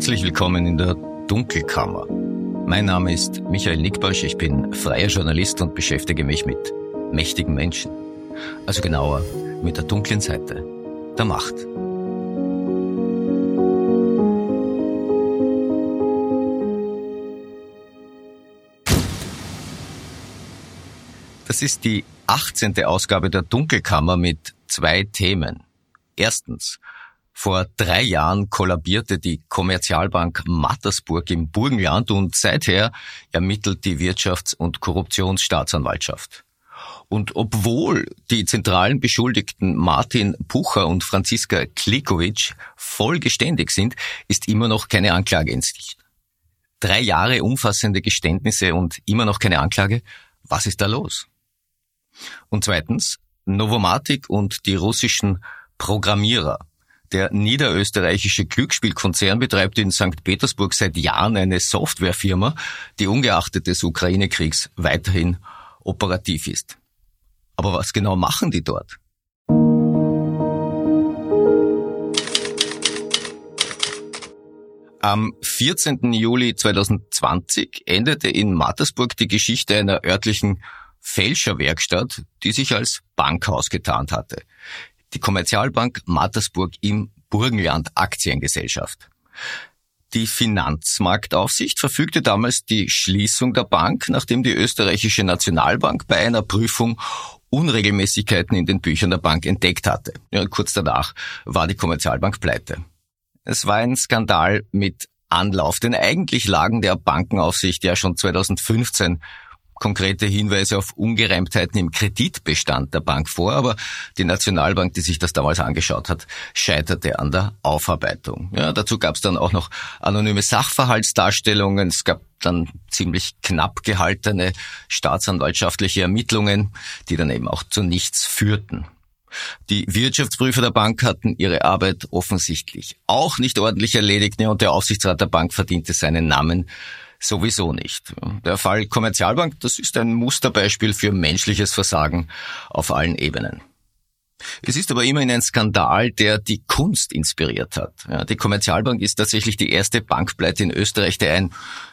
Herzlich willkommen in der Dunkelkammer. Mein Name ist Michael Nickbosch, ich bin freier Journalist und beschäftige mich mit mächtigen Menschen. Also genauer mit der dunklen Seite der Macht. Das ist die 18. Ausgabe der Dunkelkammer mit zwei Themen. Erstens, vor drei Jahren kollabierte die Kommerzialbank Mattersburg im Burgenland und seither ermittelt die Wirtschafts- und Korruptionsstaatsanwaltschaft. Und obwohl die zentralen Beschuldigten Martin Pucher und Franziska Klikovic voll geständig sind, ist immer noch keine Anklage in Sicht. Drei Jahre umfassende Geständnisse und immer noch keine Anklage? Was ist da los? Und zweitens, Novomatic und die russischen Programmierer der niederösterreichische Glücksspielkonzern betreibt in St. Petersburg seit Jahren eine Softwarefirma, die ungeachtet des Ukraine-Kriegs weiterhin operativ ist. Aber was genau machen die dort? Am 14. Juli 2020 endete in Mattersburg die Geschichte einer örtlichen Fälscherwerkstatt, die sich als Bankhaus getarnt hatte die Kommerzialbank Mattersburg im Burgenland Aktiengesellschaft. Die Finanzmarktaufsicht verfügte damals die Schließung der Bank, nachdem die österreichische Nationalbank bei einer Prüfung Unregelmäßigkeiten in den Büchern der Bank entdeckt hatte. Ja, kurz danach war die Kommerzialbank pleite. Es war ein Skandal mit Anlauf, denn eigentlich lagen der Bankenaufsicht ja schon 2015 konkrete Hinweise auf Ungereimtheiten im Kreditbestand der Bank vor, aber die Nationalbank, die sich das damals angeschaut hat, scheiterte an der Aufarbeitung. Ja, dazu gab es dann auch noch anonyme Sachverhaltsdarstellungen, es gab dann ziemlich knapp gehaltene staatsanwaltschaftliche Ermittlungen, die dann eben auch zu nichts führten. Die Wirtschaftsprüfer der Bank hatten ihre Arbeit offensichtlich auch nicht ordentlich erledigt und der Aufsichtsrat der Bank verdiente seinen Namen sowieso nicht. Der Fall Kommerzialbank, das ist ein Musterbeispiel für menschliches Versagen auf allen Ebenen. Es ist aber immerhin ein Skandal, der die Kunst inspiriert hat. Ja, die Kommerzialbank ist tatsächlich die erste Bankpleite in Österreich, der ein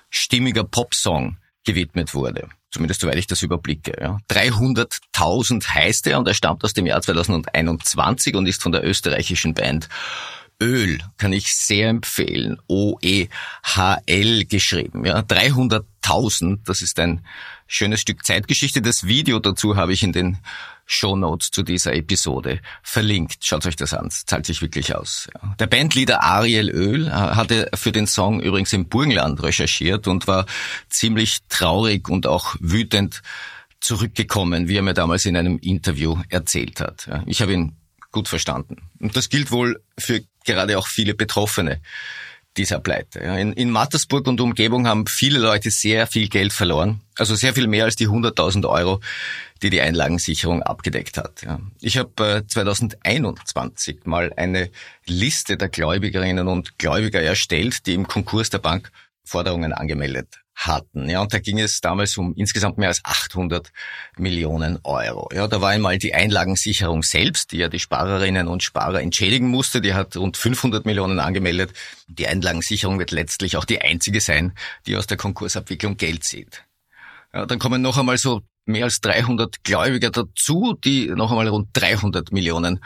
stimmiger Popsong gewidmet wurde. Zumindest soweit ich das überblicke. Ja. 300.000 heißt er und er stammt aus dem Jahr 2021 und ist von der österreichischen Band Öl kann ich sehr empfehlen. O-E-H-L geschrieben. Ja, 300.000. Das ist ein schönes Stück Zeitgeschichte. Das Video dazu habe ich in den Show Notes zu dieser Episode verlinkt. Schaut euch das an. Zahlt sich wirklich aus. Ja. Der Bandleader Ariel Öl hatte für den Song übrigens im Burgenland recherchiert und war ziemlich traurig und auch wütend zurückgekommen, wie er mir damals in einem Interview erzählt hat. Ja. Ich habe ihn gut verstanden. Und das gilt wohl für gerade auch viele Betroffene dieser Pleite. In, in Mattersburg und Umgebung haben viele Leute sehr viel Geld verloren, also sehr viel mehr als die 100.000 Euro, die die Einlagensicherung abgedeckt hat. Ich habe 2021 äh, mal eine Liste der Gläubigerinnen und Gläubiger erstellt, die im Konkurs der Bank Forderungen angemeldet hatten. Ja, und da ging es damals um insgesamt mehr als 800 Millionen Euro. Ja, da war einmal die Einlagensicherung selbst, die ja die Sparerinnen und Sparer entschädigen musste. Die hat rund 500 Millionen angemeldet. Die Einlagensicherung wird letztlich auch die einzige sein, die aus der Konkursabwicklung Geld zieht. Ja, dann kommen noch einmal so mehr als 300 Gläubiger dazu, die noch einmal rund 300 Millionen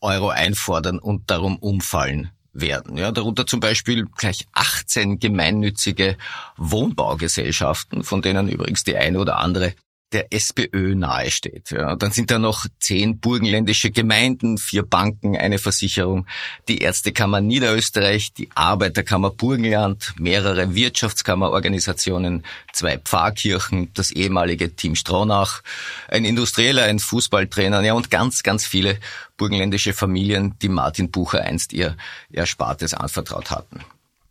Euro einfordern und darum umfallen werden. Ja, darunter zum Beispiel gleich 18 gemeinnützige Wohnbaugesellschaften, von denen übrigens die eine oder andere der SPÖ nahesteht. Ja, dann sind da noch zehn burgenländische Gemeinden, vier Banken, eine Versicherung, die Ärztekammer Niederösterreich, die Arbeiterkammer Burgenland, mehrere Wirtschaftskammerorganisationen, zwei Pfarrkirchen, das ehemalige Team Stronach, ein Industrieller, ein Fußballtrainer, ja und ganz, ganz viele burgenländische Familien, die Martin Bucher einst ihr Erspartes anvertraut hatten.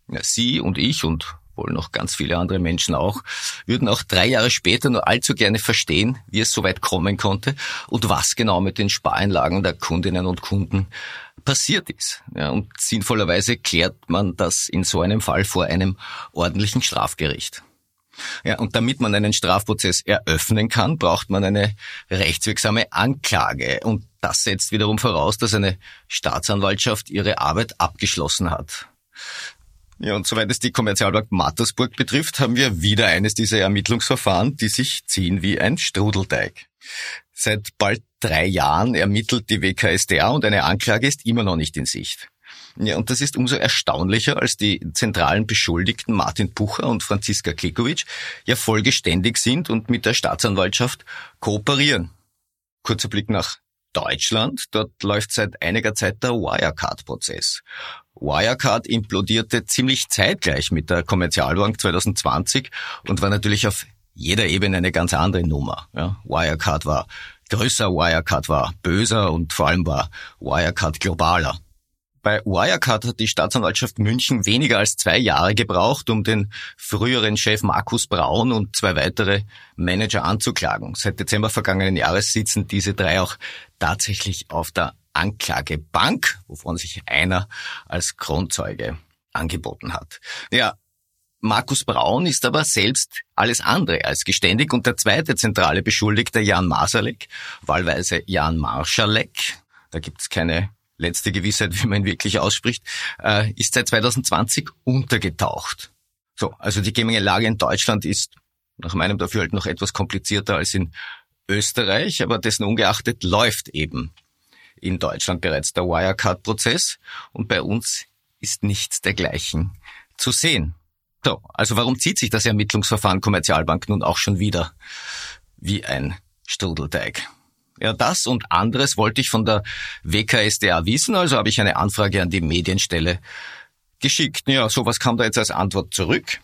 Ja, Sie und ich und wohl noch ganz viele andere Menschen auch, würden auch drei Jahre später nur allzu gerne verstehen, wie es so weit kommen konnte und was genau mit den Spareinlagen der Kundinnen und Kunden passiert ist. Ja, und sinnvollerweise klärt man das in so einem Fall vor einem ordentlichen Strafgericht. Ja, und damit man einen Strafprozess eröffnen kann, braucht man eine rechtswirksame Anklage. Und das setzt wiederum voraus, dass eine Staatsanwaltschaft ihre Arbeit abgeschlossen hat. Ja, und soweit es die Kommerzialbank Mattersburg betrifft, haben wir wieder eines dieser Ermittlungsverfahren, die sich ziehen wie ein Strudelteig. Seit bald drei Jahren ermittelt die WKSDA und eine Anklage ist immer noch nicht in Sicht. Ja, und das ist umso erstaunlicher, als die zentralen Beschuldigten Martin Pucher und Franziska Klikovic ja vollgeständig sind und mit der Staatsanwaltschaft kooperieren. Kurzer Blick nach Deutschland. Dort läuft seit einiger Zeit der Wirecard-Prozess. Wirecard implodierte ziemlich zeitgleich mit der Kommerzialbank 2020 und war natürlich auf jeder Ebene eine ganz andere Nummer. Ja, Wirecard war größer, Wirecard war böser und vor allem war Wirecard globaler. Bei Wirecard hat die Staatsanwaltschaft München weniger als zwei Jahre gebraucht, um den früheren Chef Markus Braun und zwei weitere Manager anzuklagen. Seit Dezember vergangenen Jahres sitzen diese drei auch tatsächlich auf der Anklagebank, wovon sich einer als Kronzeuge angeboten hat. Ja, Markus Braun ist aber selbst alles andere als geständig und der zweite zentrale Beschuldigte, Jan Masalek, wahlweise Jan Marschalek, da gibt's keine letzte Gewissheit, wie man ihn wirklich ausspricht, äh, ist seit 2020 untergetaucht. So, also die Gemengelage in Deutschland ist nach meinem Dafürhalten noch etwas komplizierter als in Österreich, aber dessen ungeachtet läuft eben in Deutschland bereits der Wirecard-Prozess und bei uns ist nichts dergleichen zu sehen. So, also warum zieht sich das Ermittlungsverfahren Kommerzialbank nun auch schon wieder wie ein Strudelteig? Ja, das und anderes wollte ich von der WKSDA wissen, also habe ich eine Anfrage an die Medienstelle geschickt. Ja, sowas kam da jetzt als Antwort zurück.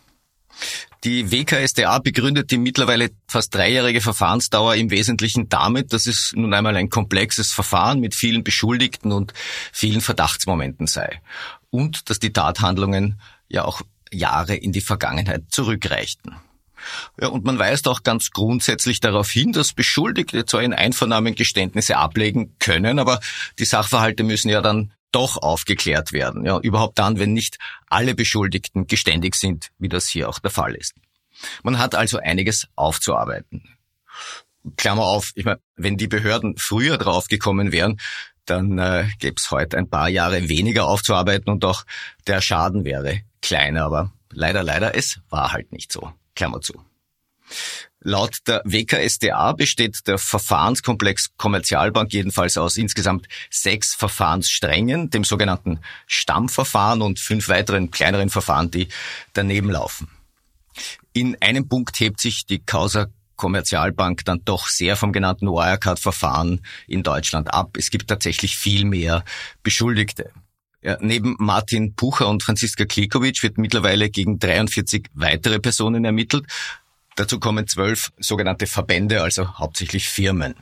Die WKSDA begründet die mittlerweile fast dreijährige Verfahrensdauer im Wesentlichen damit, dass es nun einmal ein komplexes Verfahren mit vielen Beschuldigten und vielen Verdachtsmomenten sei. Und dass die Tathandlungen ja auch Jahre in die Vergangenheit zurückreichten. Ja, und man weist auch ganz grundsätzlich darauf hin, dass Beschuldigte zwar in Einvernahmen Geständnisse ablegen können, aber die Sachverhalte müssen ja dann doch aufgeklärt werden. Ja, überhaupt dann, wenn nicht alle Beschuldigten geständig sind, wie das hier auch der Fall ist. Man hat also einiges aufzuarbeiten. Klammer auf, ich meine, wenn die Behörden früher draufgekommen wären, dann äh, gäbe es heute ein paar Jahre weniger aufzuarbeiten und auch der Schaden wäre kleiner. Aber leider, leider, es war halt nicht so. Klammer zu. Laut der WKSDA besteht der Verfahrenskomplex Kommerzialbank jedenfalls aus insgesamt sechs Verfahrenssträngen, dem sogenannten Stammverfahren und fünf weiteren kleineren Verfahren, die daneben laufen. In einem Punkt hebt sich die Causa Kommerzialbank dann doch sehr vom genannten Wirecard-Verfahren in Deutschland ab. Es gibt tatsächlich viel mehr Beschuldigte. Ja, neben Martin Pucher und Franziska Klikovic wird mittlerweile gegen 43 weitere Personen ermittelt. Dazu kommen zwölf sogenannte Verbände, also hauptsächlich Firmen.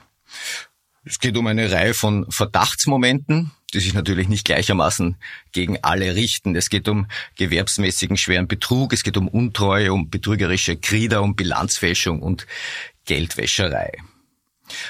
Es geht um eine Reihe von Verdachtsmomenten, die sich natürlich nicht gleichermaßen gegen alle richten. Es geht um gewerbsmäßigen schweren Betrug, es geht um Untreue, um betrügerische Krieder, um Bilanzfälschung und Geldwäscherei.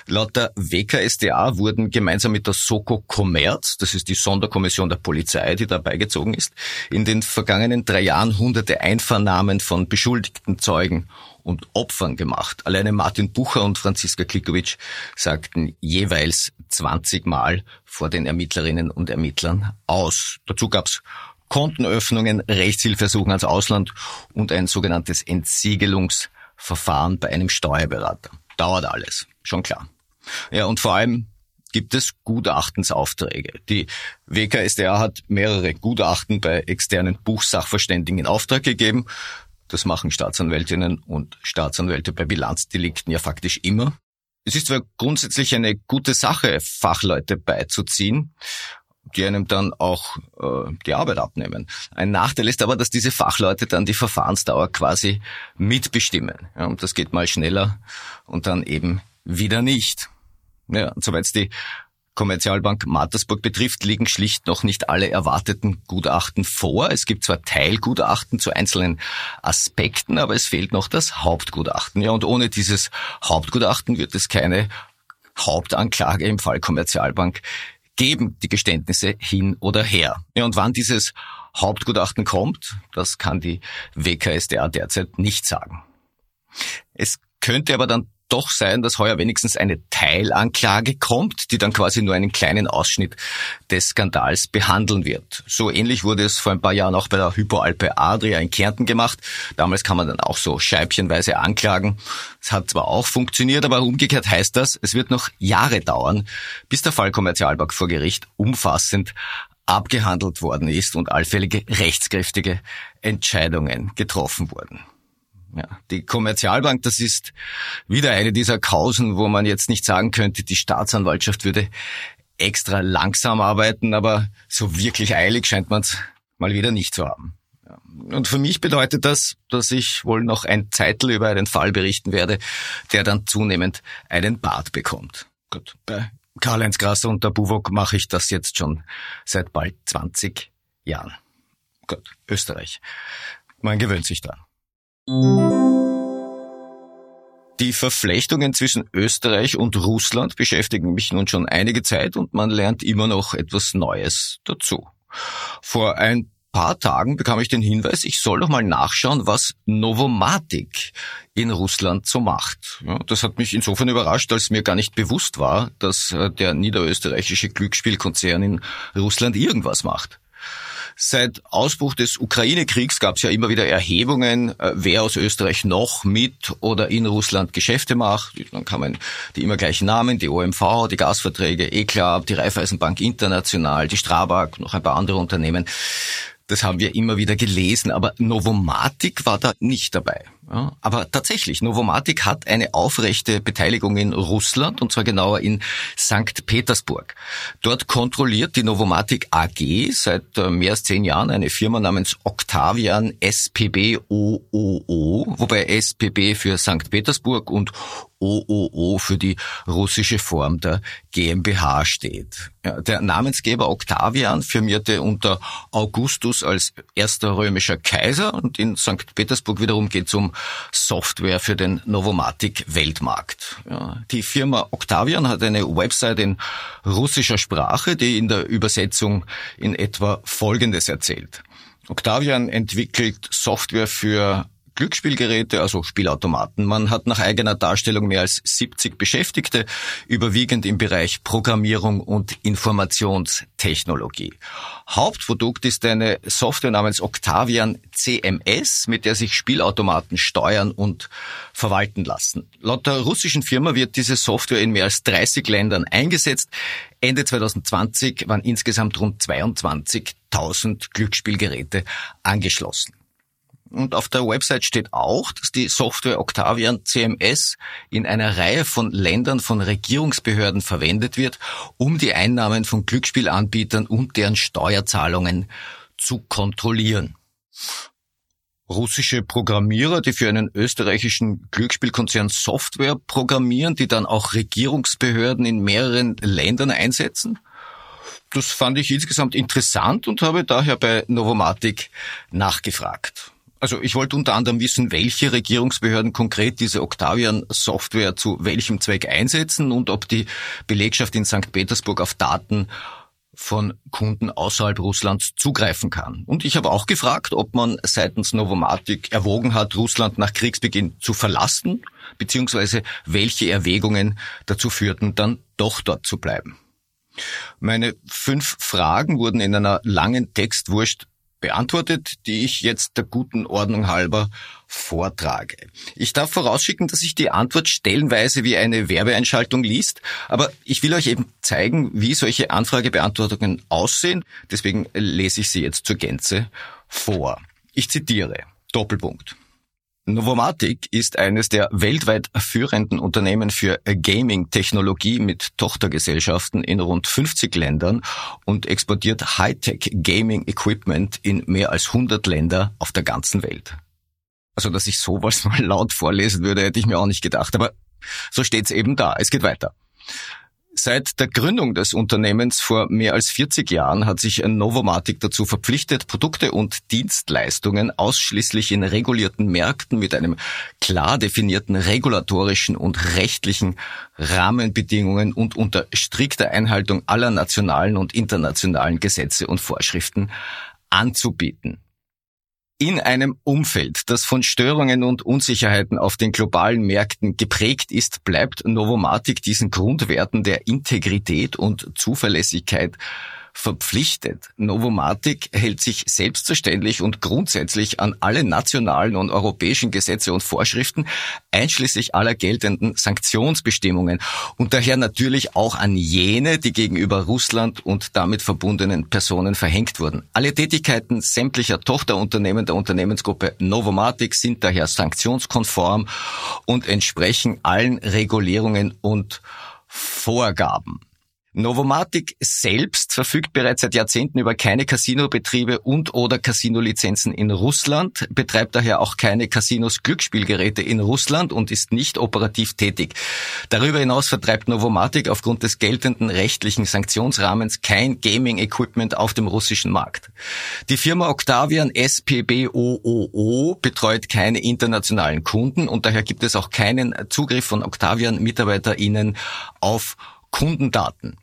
Laut der WKSDA wurden gemeinsam mit der Soko Kommerz, das ist die Sonderkommission der Polizei, die dabei gezogen ist, in den vergangenen drei Jahren hunderte Einvernahmen von beschuldigten Zeugen und Opfern gemacht. Alleine Martin Bucher und Franziska Klikovic sagten jeweils 20 Mal vor den Ermittlerinnen und Ermittlern aus. Dazu gab's Kontenöffnungen, Rechtshilfesuchen ans Ausland und ein sogenanntes Entsiegelungsverfahren bei einem Steuerberater. Dauert alles schon klar. Ja, und vor allem gibt es Gutachtensaufträge. Die WKSDA hat mehrere Gutachten bei externen Buchsachverständigen in Auftrag gegeben. Das machen Staatsanwältinnen und Staatsanwälte bei Bilanzdelikten ja faktisch immer. Es ist zwar grundsätzlich eine gute Sache, Fachleute beizuziehen, die einem dann auch äh, die Arbeit abnehmen. Ein Nachteil ist aber, dass diese Fachleute dann die Verfahrensdauer quasi mitbestimmen. Ja, und das geht mal schneller und dann eben wieder nicht. Ja, soweit es die Kommerzialbank Mattersburg betrifft, liegen schlicht noch nicht alle erwarteten Gutachten vor. Es gibt zwar Teilgutachten zu einzelnen Aspekten, aber es fehlt noch das Hauptgutachten. Ja, und ohne dieses Hauptgutachten wird es keine Hauptanklage im Fall Kommerzialbank geben, die Geständnisse hin oder her. Ja, und wann dieses Hauptgutachten kommt, das kann die WKSDA derzeit nicht sagen. Es könnte aber dann doch sein, dass heuer wenigstens eine Teilanklage kommt, die dann quasi nur einen kleinen Ausschnitt des Skandals behandeln wird. So ähnlich wurde es vor ein paar Jahren auch bei der Hypoalpe Adria in Kärnten gemacht. Damals kann man dann auch so scheibchenweise anklagen. Es hat zwar auch funktioniert, aber umgekehrt heißt das, es wird noch Jahre dauern, bis der Fall Kommerzialbank vor Gericht umfassend abgehandelt worden ist und allfällige rechtskräftige Entscheidungen getroffen wurden. Ja, die Kommerzialbank, das ist wieder eine dieser Kausen, wo man jetzt nicht sagen könnte, die Staatsanwaltschaft würde extra langsam arbeiten, aber so wirklich eilig scheint man es mal wieder nicht zu haben. Und für mich bedeutet das, dass ich wohl noch ein Zeitl über einen Fall berichten werde, der dann zunehmend einen Bart bekommt. Gut, bei Karl-Heinz Grasser und der Buwok mache ich das jetzt schon seit bald 20 Jahren. Gut, Österreich. Man gewöhnt sich dran. Die Verflechtungen zwischen Österreich und Russland beschäftigen mich nun schon einige Zeit und man lernt immer noch etwas Neues dazu. Vor ein paar Tagen bekam ich den Hinweis, ich soll doch mal nachschauen, was Novomatic in Russland so macht. Das hat mich insofern überrascht, als mir gar nicht bewusst war, dass äh, der niederösterreichische Glücksspielkonzern in Russland irgendwas macht. Seit Ausbruch des Ukraine-Kriegs gab es ja immer wieder Erhebungen, äh, wer aus Österreich noch mit oder in Russland Geschäfte macht. Dann kann man die immer gleichen Namen, die OMV, die Gasverträge, ECLAB, die Raiffeisenbank International, die Strabag, noch ein paar andere Unternehmen. Das haben wir immer wieder gelesen, aber Novomatic war da nicht dabei. Ja, aber tatsächlich, Novomatic hat eine aufrechte Beteiligung in Russland und zwar genauer in St. Petersburg. Dort kontrolliert die Novomatic AG seit äh, mehr als zehn Jahren eine Firma namens Octavian SPB OOO, wobei SPB für St. Petersburg und OOO für die russische Form der GmbH steht. Ja, der Namensgeber Octavian firmierte unter Augustus als erster römischer Kaiser und in St. Petersburg wiederum geht es um Software für den Novomatic Weltmarkt. Ja, die Firma Octavian hat eine Website in russischer Sprache, die in der Übersetzung in etwa Folgendes erzählt. Octavian entwickelt Software für Glücksspielgeräte, also Spielautomaten. Man hat nach eigener Darstellung mehr als 70 Beschäftigte, überwiegend im Bereich Programmierung und Informationstechnologie. Hauptprodukt ist eine Software namens Octavian CMS, mit der sich Spielautomaten steuern und verwalten lassen. Laut der russischen Firma wird diese Software in mehr als 30 Ländern eingesetzt. Ende 2020 waren insgesamt rund 22.000 Glücksspielgeräte angeschlossen. Und auf der Website steht auch, dass die Software Octavian CMS in einer Reihe von Ländern von Regierungsbehörden verwendet wird, um die Einnahmen von Glücksspielanbietern und deren Steuerzahlungen zu kontrollieren. Russische Programmierer, die für einen österreichischen Glücksspielkonzern Software programmieren, die dann auch Regierungsbehörden in mehreren Ländern einsetzen? Das fand ich insgesamt interessant und habe daher bei Novomatic nachgefragt. Also ich wollte unter anderem wissen, welche Regierungsbehörden konkret diese Octavian-Software zu welchem Zweck einsetzen und ob die Belegschaft in St. Petersburg auf Daten von Kunden außerhalb Russlands zugreifen kann. Und ich habe auch gefragt, ob man seitens Novomatic erwogen hat, Russland nach Kriegsbeginn zu verlassen, beziehungsweise welche Erwägungen dazu führten, dann doch dort zu bleiben. Meine fünf Fragen wurden in einer langen Textwurst beantwortet, die ich jetzt der guten Ordnung halber vortrage. Ich darf vorausschicken, dass sich die Antwort stellenweise wie eine Werbeeinschaltung liest, aber ich will euch eben zeigen, wie solche Anfragebeantwortungen aussehen. Deswegen lese ich sie jetzt zur Gänze vor. Ich zitiere. Doppelpunkt. Novomatic ist eines der weltweit führenden Unternehmen für Gaming-Technologie mit Tochtergesellschaften in rund 50 Ländern und exportiert Hightech Gaming Equipment in mehr als 100 Länder auf der ganzen Welt. Also, dass ich sowas mal laut vorlesen würde, hätte ich mir auch nicht gedacht, aber so steht's eben da. Es geht weiter. Seit der Gründung des Unternehmens vor mehr als 40 Jahren hat sich Novomatic dazu verpflichtet, Produkte und Dienstleistungen ausschließlich in regulierten Märkten mit einem klar definierten regulatorischen und rechtlichen Rahmenbedingungen und unter strikter Einhaltung aller nationalen und internationalen Gesetze und Vorschriften anzubieten. In einem Umfeld, das von Störungen und Unsicherheiten auf den globalen Märkten geprägt ist, bleibt Novomatic diesen Grundwerten der Integrität und Zuverlässigkeit verpflichtet. Novomatic hält sich selbstverständlich und grundsätzlich an alle nationalen und europäischen Gesetze und Vorschriften, einschließlich aller geltenden Sanktionsbestimmungen und daher natürlich auch an jene, die gegenüber Russland und damit verbundenen Personen verhängt wurden. Alle Tätigkeiten sämtlicher Tochterunternehmen der Unternehmensgruppe Novomatic sind daher sanktionskonform und entsprechen allen Regulierungen und Vorgaben. Novomatic selbst verfügt bereits seit Jahrzehnten über keine Casinobetriebe und oder Casinolizenzen in Russland, betreibt daher auch keine Casinos Glücksspielgeräte in Russland und ist nicht operativ tätig. Darüber hinaus vertreibt Novomatic aufgrund des geltenden rechtlichen Sanktionsrahmens kein Gaming-Equipment auf dem russischen Markt. Die Firma Octavian SPBOOO betreut keine internationalen Kunden und daher gibt es auch keinen Zugriff von Octavian-MitarbeiterInnen auf Kundendaten.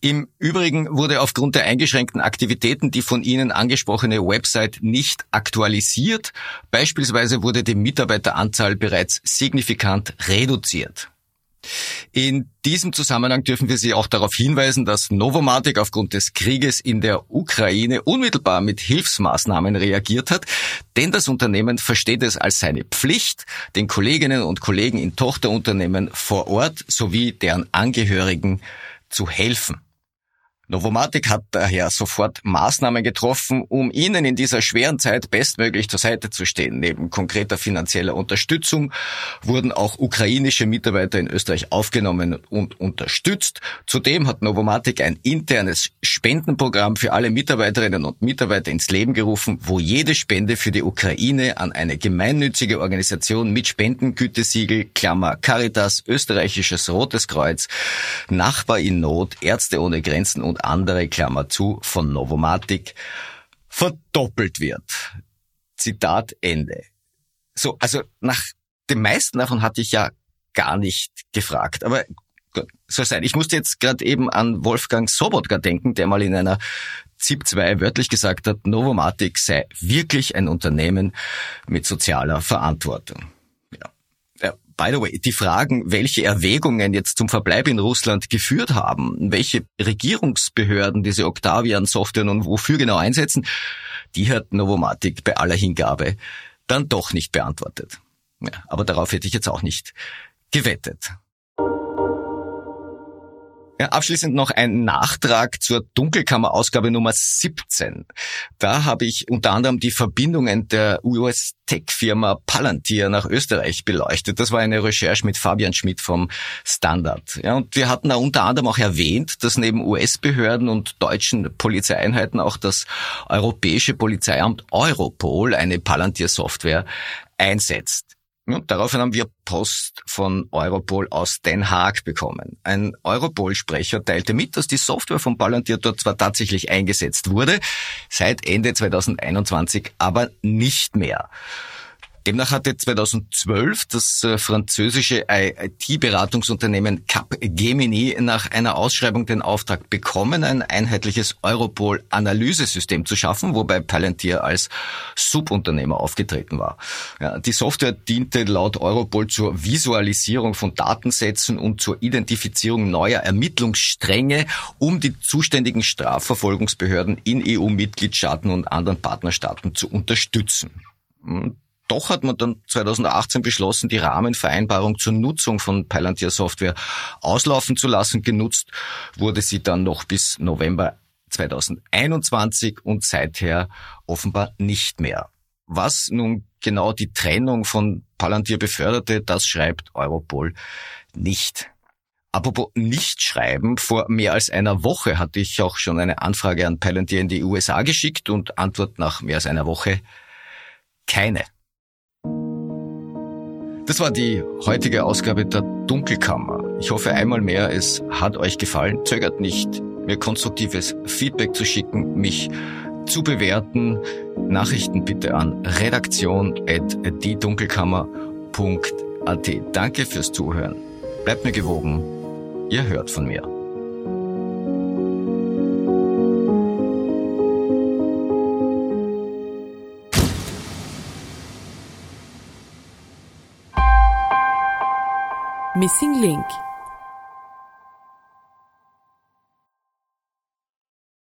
Im Übrigen wurde aufgrund der eingeschränkten Aktivitäten die von Ihnen angesprochene Website nicht aktualisiert. Beispielsweise wurde die Mitarbeiteranzahl bereits signifikant reduziert. In diesem Zusammenhang dürfen wir Sie auch darauf hinweisen, dass Novomatic aufgrund des Krieges in der Ukraine unmittelbar mit Hilfsmaßnahmen reagiert hat, denn das Unternehmen versteht es als seine Pflicht, den Kolleginnen und Kollegen in Tochterunternehmen vor Ort sowie deren Angehörigen zu helfen. Novomatic hat daher sofort Maßnahmen getroffen, um ihnen in dieser schweren Zeit bestmöglich zur Seite zu stehen. Neben konkreter finanzieller Unterstützung wurden auch ukrainische Mitarbeiter in Österreich aufgenommen und unterstützt. Zudem hat Novomatic ein internes Spendenprogramm für alle Mitarbeiterinnen und Mitarbeiter ins Leben gerufen, wo jede Spende für die Ukraine an eine gemeinnützige Organisation mit Spendengütesiegel, Klammer Caritas, österreichisches Rotes Kreuz, Nachbar in Not, Ärzte ohne Grenzen und und andere, Klammer zu, von Novomatic verdoppelt wird. Zitat Ende. So, also nach dem meisten davon hatte ich ja gar nicht gefragt, aber soll sein. Ich musste jetzt gerade eben an Wolfgang Sobotka denken, der mal in einer ZIP 2 wörtlich gesagt hat, Novomatic sei wirklich ein Unternehmen mit sozialer Verantwortung. By the way, die Fragen, welche Erwägungen jetzt zum Verbleib in Russland geführt haben, welche Regierungsbehörden diese Octavian-Software nun wofür genau einsetzen, die hat Novomatic bei aller Hingabe dann doch nicht beantwortet. Ja, aber darauf hätte ich jetzt auch nicht gewettet. Ja, abschließend noch ein Nachtrag zur Dunkelkammer-Ausgabe Nummer 17. Da habe ich unter anderem die Verbindungen der US-Tech-Firma Palantir nach Österreich beleuchtet. Das war eine Recherche mit Fabian Schmidt vom Standard. Ja, und wir hatten da unter anderem auch erwähnt, dass neben US-Behörden und deutschen Polizeieinheiten auch das europäische Polizeiamt Europol eine Palantir-Software einsetzt. Ja, daraufhin haben wir Post von Europol aus Den Haag bekommen. Ein Europol-Sprecher teilte mit, dass die Software von Palantir dort zwar tatsächlich eingesetzt wurde, seit Ende 2021 aber nicht mehr. Demnach hatte 2012 das äh, französische IT-Beratungsunternehmen Capgemini nach einer Ausschreibung den Auftrag bekommen, ein einheitliches Europol-Analysesystem zu schaffen, wobei Palantir als Subunternehmer aufgetreten war. Ja, die Software diente laut Europol zur Visualisierung von Datensätzen und zur Identifizierung neuer Ermittlungsstränge, um die zuständigen Strafverfolgungsbehörden in EU-Mitgliedstaaten und anderen Partnerstaaten zu unterstützen. Doch hat man dann 2018 beschlossen, die Rahmenvereinbarung zur Nutzung von Palantir Software auslaufen zu lassen. Genutzt wurde sie dann noch bis November 2021 und seither offenbar nicht mehr. Was nun genau die Trennung von Palantir beförderte, das schreibt Europol nicht. Apropos nicht schreiben, vor mehr als einer Woche hatte ich auch schon eine Anfrage an Palantir in die USA geschickt und Antwort nach mehr als einer Woche keine. Das war die heutige Ausgabe der Dunkelkammer. Ich hoffe einmal mehr, es hat euch gefallen. Zögert nicht, mir konstruktives Feedback zu schicken, mich zu bewerten. Nachrichten bitte an redaktion.diedunkelkammer.at. Danke fürs Zuhören. Bleibt mir gewogen. Ihr hört von mir. Missing Link